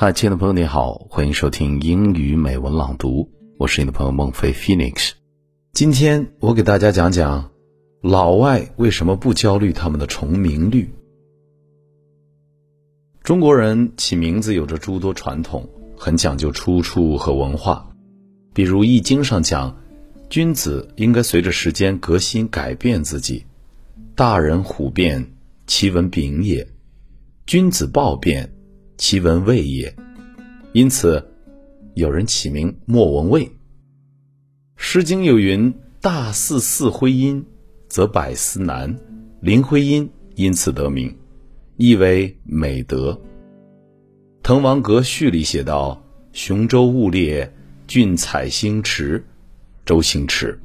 嗨，亲爱的朋友，你好，欢迎收听英语美文朗读，我是你的朋友孟非 Phoenix。今天我给大家讲讲老外为什么不焦虑他们的重名率。中国人起名字有着诸多传统，很讲究出处和文化。比如《易经》上讲，君子应该随着时间革新改变自己。大人虎变，其文炳也；君子豹变。其文魏也，因此有人起名莫文蔚。《诗经》有云：“大祀祀徽音，则百思难。”林徽因因此得名，意为美德。《滕王阁序》里写道：“雄州雾列，俊采星驰。”周星驰。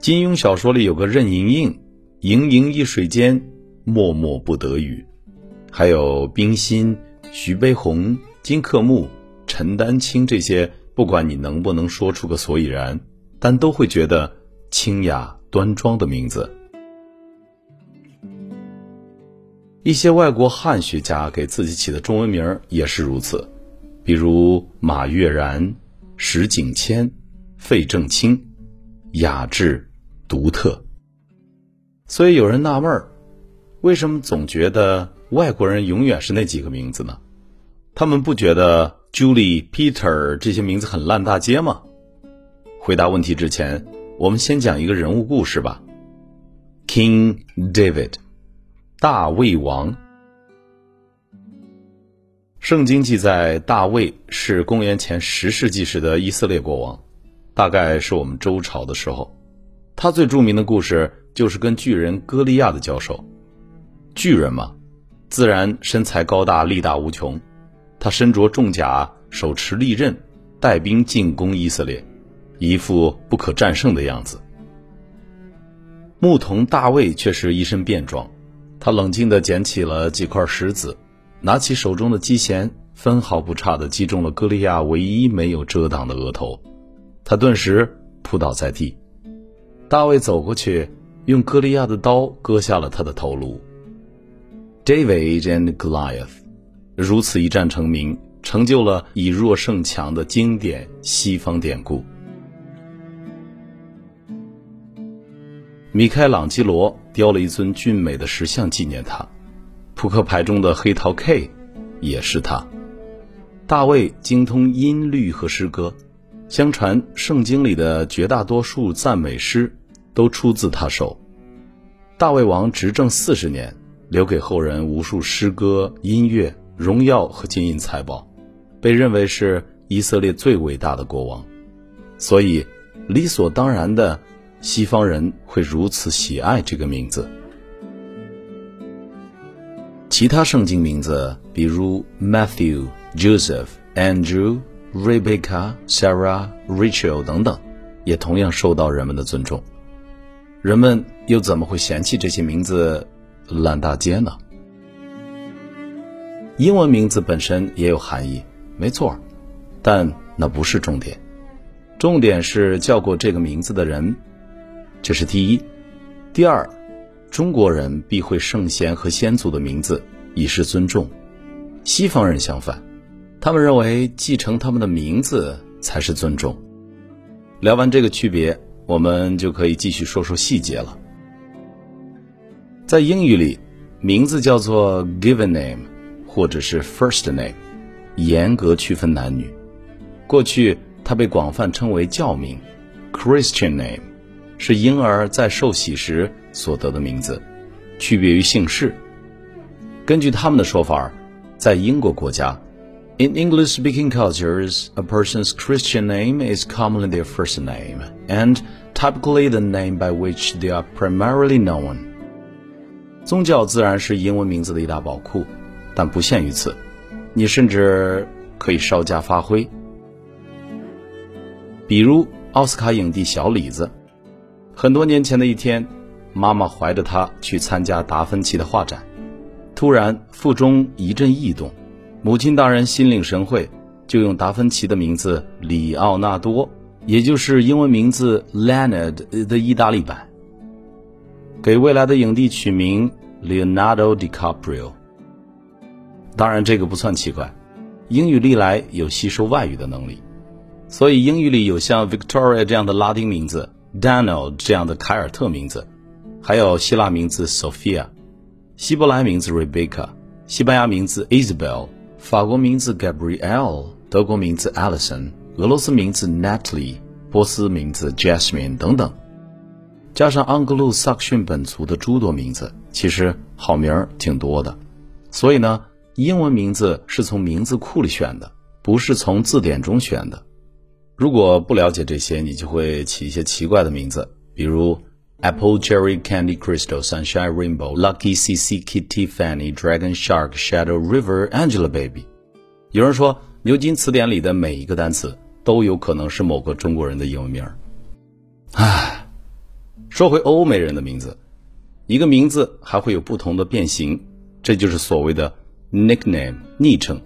金庸小说里有个任盈盈，盈盈一水间，脉脉不得语。还有冰心。徐悲鸿、金克木、陈丹青这些，不管你能不能说出个所以然，但都会觉得清雅端庄的名字。一些外国汉学家给自己起的中文名也是如此，比如马悦然、石景谦、费正清，雅致独特。所以有人纳闷儿，为什么总觉得？外国人永远是那几个名字呢？他们不觉得 Julie、Peter 这些名字很烂大街吗？回答问题之前，我们先讲一个人物故事吧。King David，大卫王。圣经记载，大卫是公元前十世纪时的以色列国王，大概是我们周朝的时候。他最著名的故事就是跟巨人歌利亚的交手。巨人嘛。自然身材高大，力大无穷。他身着重甲，手持利刃，带兵进攻以色列，一副不可战胜的样子。牧童大卫却是一身便装，他冷静地捡起了几块石子，拿起手中的机弦，分毫不差地击中了歌利亚唯一没有遮挡的额头，他顿时扑倒在地。大卫走过去，用歌利亚的刀割下了他的头颅。David and Goliath，如此一战成名，成就了以弱胜强的经典西方典故。米开朗基罗雕了一尊俊美的石像纪念他，扑克牌中的黑桃 K 也是他。大卫精通音律和诗歌，相传圣经里的绝大多数赞美诗都出自他手。大卫王执政四十年。留给后人无数诗歌、音乐、荣耀和金银财宝，被认为是以色列最伟大的国王，所以理所当然的，西方人会如此喜爱这个名字。其他圣经名字，比如 Matthew、Joseph、Andrew、Rebecca、Sarah、Rachel 等等，也同样受到人们的尊重。人们又怎么会嫌弃这些名字？烂大街呢？英文名字本身也有含义，没错，但那不是重点。重点是叫过这个名字的人，这是第一。第二，中国人必会圣贤和先祖的名字，以示尊重。西方人相反，他们认为继承他们的名字才是尊重。聊完这个区别，我们就可以继续说说细节了。在英语里，名字叫做 given name，或者是 first name，严格区分男女。过去，它被广泛称为教名，Christian name，是婴儿在受洗时所得的名字，区别于姓氏。根据他们的说法，在英国国家，in English-speaking cultures, a person's Christian name is commonly their first name, and typically the name by which they are primarily known. 宗教自然是英文名字的一大宝库，但不限于此，你甚至可以稍加发挥。比如奥斯卡影帝小李子，很多年前的一天，妈妈怀着他去参加达芬奇的画展，突然腹中一阵异动，母亲大人心领神会，就用达芬奇的名字里奥纳多，也就是英文名字 Leonard 的意大利版。给未来的影帝取名 Leonardo DiCaprio。当然，这个不算奇怪，英语历来有吸收外语的能力，所以英语里有像 Victoria 这样的拉丁名字，Daniel 这样的凯尔特名字，还有希腊名字 Sophia，希伯来名字 Rebecca，西班牙名字 Isabel，法国名字 Gabrielle，德国名字 Alison，俄罗斯名字 Natalie，波斯名字 Jasmine 等等，加上盎格鲁撒克逊本族的诸多名字，其实好名儿挺多的，所以呢。英文名字是从名字库里选的，不是从字典中选的。如果不了解这些，你就会起一些奇怪的名字，比如 Apple、Cherry、Candy、Crystal、Sunshine、Rainbow、Lucky、CC、Kitty、Fanny、Dragon、Shark、Shadow、River、Angelababy。有人说，牛津词典里的每一个单词都有可能是某个中国人的英文名儿。唉，说回欧美人的名字，一个名字还会有不同的变形，这就是所谓的。Nickname 昵称，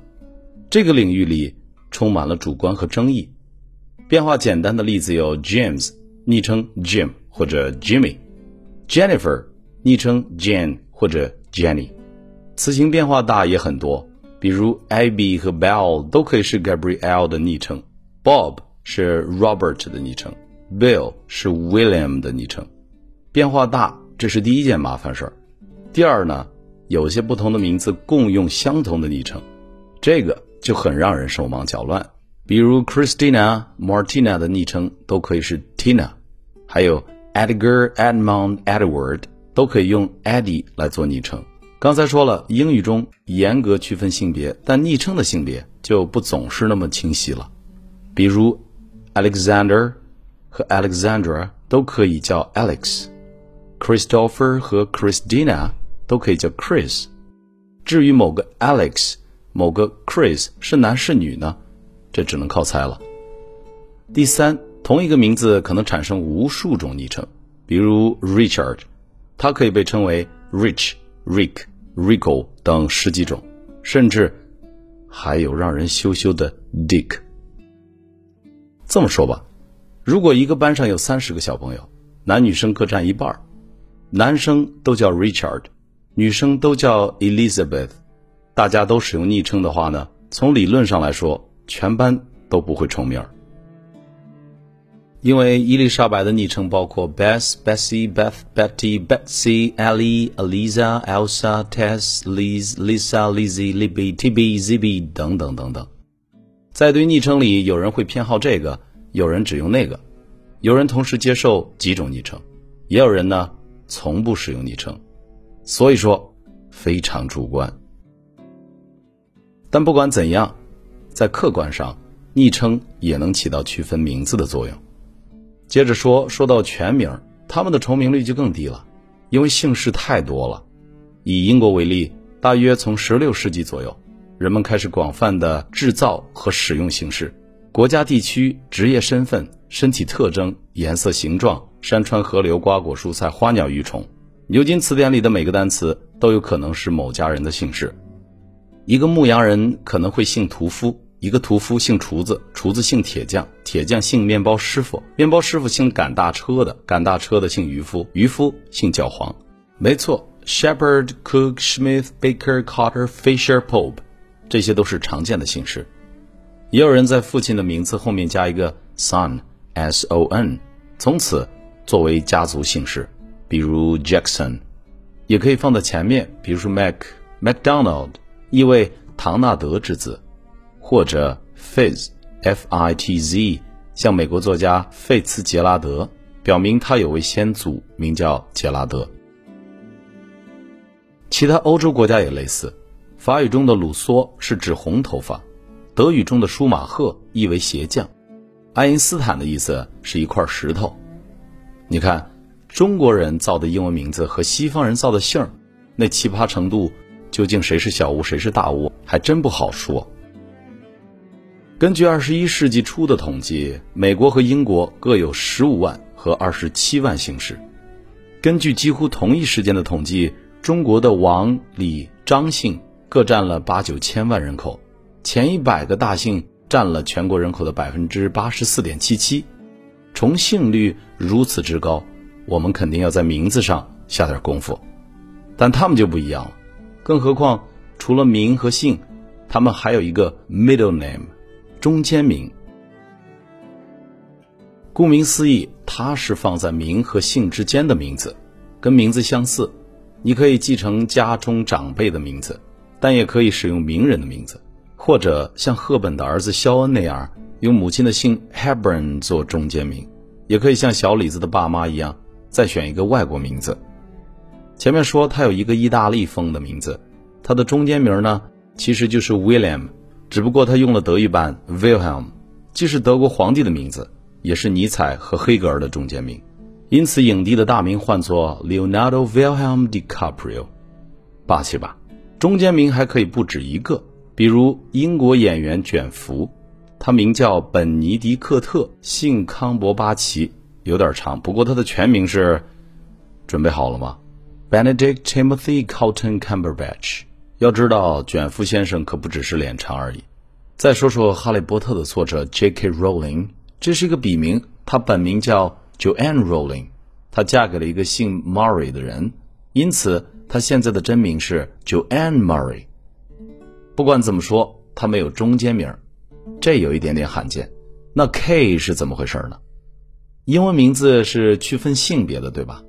这个领域里充满了主观和争议。变化简单的例子有 James 昵称 Jim 或者 Jimmy，Jennifer 昵称 Jane 或者 Jenny。词形变化大也很多，比如 Abby 和 Bell 都可以是 Gabrielle 的昵称，Bob 是 Robert 的昵称，Bill 是 William 的昵称。变化大，这是第一件麻烦事儿。第二呢？有些不同的名字共用相同的昵称，这个就很让人手忙脚乱。比如 Christina、Martina 的昵称都可以是 Tina，还有 Edgar、Edmund、Edward 都可以用 Eddie 来做昵称。刚才说了，英语中严格区分性别，但昵称的性别就不总是那么清晰了。比如 Alexander 和 Alexandra 都可以叫 Alex Christopher 和 Christina。都可以叫 Chris。至于某个 Alex、某个 Chris 是男是女呢？这只能靠猜了。第三，同一个名字可能产生无数种昵称，比如 Richard，它可以被称为 Rich、Rick、Rico 等十几种，甚至还有让人羞羞的 Dick。这么说吧，如果一个班上有三十个小朋友，男女生各占一半，男生都叫 Richard。女生都叫 Elizabeth，大家都使用昵称的话呢，从理论上来说，全班都不会重名儿。因为伊丽莎白的昵称包括 Beth、Bessie、Beth、Betty、Betsy、Ellie、Eliza、Elsa、Tess、Liz、Lisa、Lizzie、Libby、Tibby、Zibby 等等等等。在对昵称里，有人会偏好这个，有人只用那个，有人同时接受几种昵称，也有人呢从不使用昵称。所以说，非常主观。但不管怎样，在客观上，昵称也能起到区分名字的作用。接着说，说到全名，他们的重名率就更低了，因为姓氏太多了。以英国为例，大约从16世纪左右，人们开始广泛的制造和使用姓氏，国家、地区、职业身份、身体特征、颜色、形状、山川、河流、瓜果、蔬菜、花鸟、鱼虫。牛津词典里的每个单词都有可能是某家人的姓氏。一个牧羊人可能会姓屠夫，一个屠夫姓厨子，厨子姓铁匠，铁匠姓面包师傅，面包师傅姓赶大车的，赶大车的姓渔夫，渔夫姓教皇。没错，Shepherd、Cook、Smith、Baker、Carter、Fisher、Pope，这些都是常见的姓氏。也有人在父亲的名字后面加一个 son，S-O-N，从此作为家族姓氏。比如 Jackson，也可以放在前面，比如说 Mac MacDonald，意为唐纳德之子，或者 Fitz，F-I-T-Z，像美国作家费茨杰拉德，表明他有位先祖名叫杰拉德。其他欧洲国家也类似，法语中的鲁梭是指红头发，德语中的舒马赫意为鞋匠，爱因斯坦的意思是一块石头。你看。中国人造的英文名字和西方人造的姓儿，那奇葩程度，究竟谁是小巫谁是大巫，还真不好说。根据二十一世纪初的统计，美国和英国各有十五万和二十七万姓氏。根据几乎同一时间的统计，中国的王、李、张姓各占了八九千万人口，前一百个大姓占了全国人口的百分之八十四点七七，重姓率如此之高。我们肯定要在名字上下点功夫，但他们就不一样了。更何况，除了名和姓，他们还有一个 middle name，中间名。顾名思义，它是放在名和姓之间的名字，跟名字相似。你可以继承家中长辈的名字，但也可以使用名人的名字，或者像赫本的儿子肖恩那样，用母亲的姓 Hepburn 做中间名。也可以像小李子的爸妈一样，再选一个外国名字。前面说他有一个意大利风的名字，他的中间名呢其实就是 William，只不过他用了德语版 Wilhelm，既是德国皇帝的名字。也是尼采和黑格尔的中间名，因此影帝的大名唤作 Leonardo Wilhelm DiCaprio，霸气吧？中间名还可以不止一个，比如英国演员卷福，他名叫本尼迪克特，姓康伯巴奇，有点长，不过他的全名是，准备好了吗？Benedict Timothy Carlton Cumberbatch。要知道，卷福先生可不只是脸长而已。再说说《哈利波特》的作者 J.K. Rowling。这是一个笔名，她本名叫 Joanne Rowling，她嫁给了一个姓 Murray 的人，因此她现在的真名是 Joanne Murray。不管怎么说，她没有中间名，这有一点点罕见。那 K 是怎么回事呢？英文名字是区分性别的，对吧？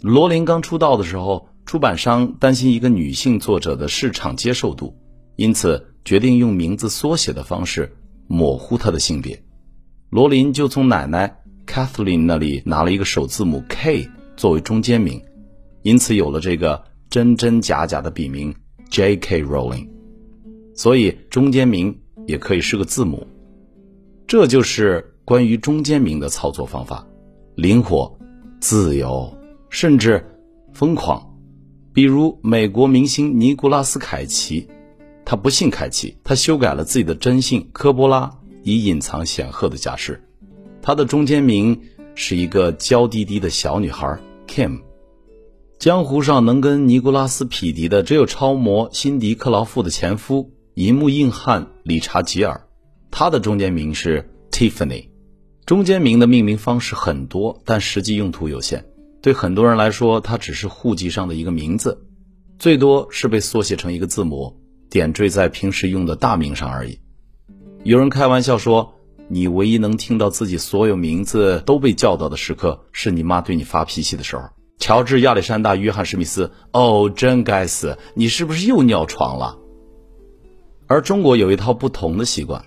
罗琳刚出道的时候，出版商担心一个女性作者的市场接受度，因此决定用名字缩写的方式模糊她的性别。罗琳就从奶奶 Kathleen 那里拿了一个首字母 K 作为中间名，因此有了这个真真假假的笔名 J.K. Rowling。所以中间名也可以是个字母。这就是关于中间名的操作方法，灵活、自由，甚至疯狂。比如美国明星尼古拉斯凯奇，他不姓凯奇，他修改了自己的真姓科波拉。以隐藏显赫的家世，他的中间名是一个娇滴滴的小女孩 Kim。江湖上能跟尼古拉斯匹敌的只有超模辛迪克劳夫的前夫银幕硬汉理查吉尔，他的中间名是 Tiffany。中间名的命名方式很多，但实际用途有限。对很多人来说，它只是户籍上的一个名字，最多是被缩写成一个字母，点缀在平时用的大名上而已。有人开玩笑说：“你唯一能听到自己所有名字都被叫到的时刻，是你妈对你发脾气的时候。”乔治·亚历山大·约翰·史密斯，哦，真该死！你是不是又尿床了？而中国有一套不同的习惯，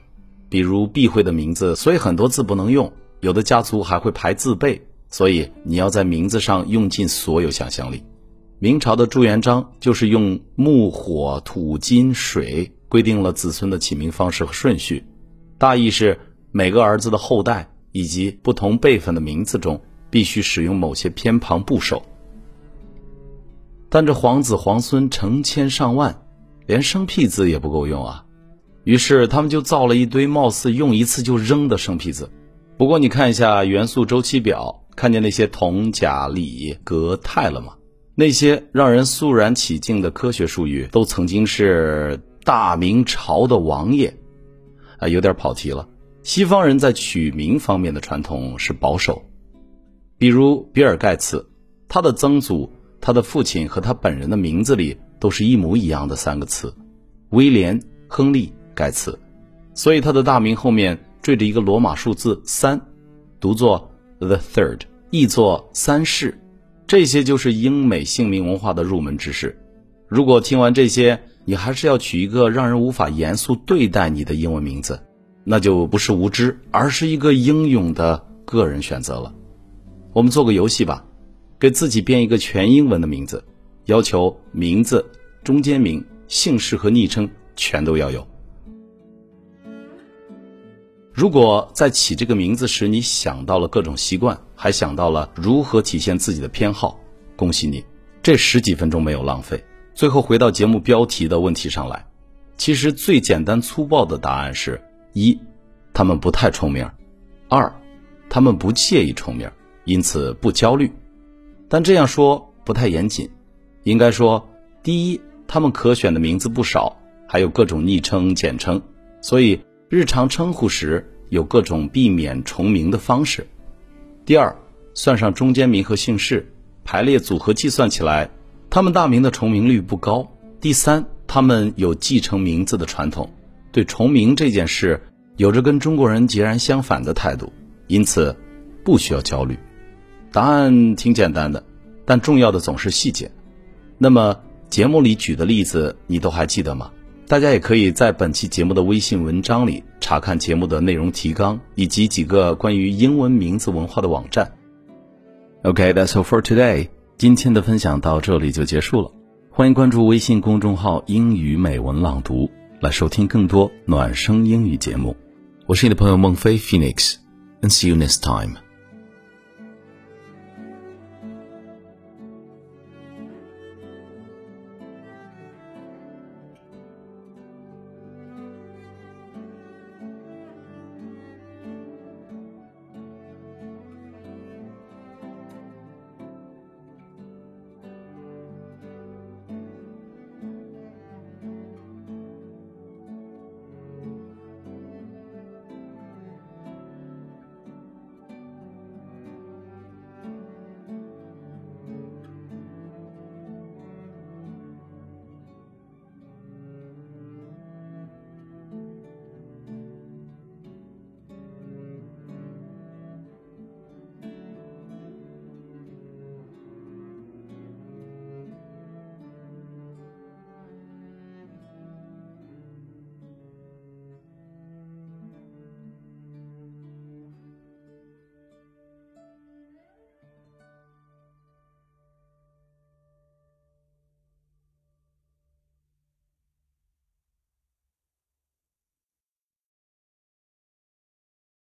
比如避讳的名字，所以很多字不能用；有的家族还会排字辈，所以你要在名字上用尽所有想象力。明朝的朱元璋就是用木、火、土、金、水。规定了子孙的起名方式和顺序，大意是每个儿子的后代以及不同辈分的名字中必须使用某些偏旁部首。但这皇子皇孙成千上万，连生僻字也不够用啊！于是他们就造了一堆貌似用一次就扔的生僻字。不过你看一下元素周期表，看见那些铜、钾、锂、镉、钛了吗？那些让人肃然起敬的科学术语，都曾经是。大明朝的王爷，啊，有点跑题了。西方人在取名方面的传统是保守，比如比尔盖茨，他的曾祖、他的父亲和他本人的名字里都是一模一样的三个词：威廉·亨利·盖茨，所以他的大名后面缀着一个罗马数字三，读作 The Third，译作三世。这些就是英美姓名文化的入门知识。如果听完这些，你还是要取一个让人无法严肃对待你的英文名字，那就不是无知，而是一个英勇的个人选择了。我们做个游戏吧，给自己编一个全英文的名字，要求名字、中间名、姓氏和昵称全都要有。如果在起这个名字时你想到了各种习惯，还想到了如何体现自己的偏好，恭喜你，这十几分钟没有浪费。最后回到节目标题的问题上来，其实最简单粗暴的答案是：一，他们不太重名；二，他们不介意重名，因此不焦虑。但这样说不太严谨，应该说：第一，他们可选的名字不少，还有各种昵称、简称，所以日常称呼时有各种避免重名的方式；第二，算上中间名和姓氏，排列组合计算起来。他们大名的重名率不高。第三，他们有继承名字的传统，对重名这件事有着跟中国人截然相反的态度，因此不需要焦虑。答案挺简单的，但重要的总是细节。那么节目里举的例子你都还记得吗？大家也可以在本期节目的微信文章里查看节目的内容提纲以及几个关于英文名字文化的网站。OK，that's all for today。今天的分享到这里就结束了。欢迎关注微信公众号“英语美文朗读”来收听更多暖声英语节目。我是你的朋友孟非 Phoenix，and see you next time。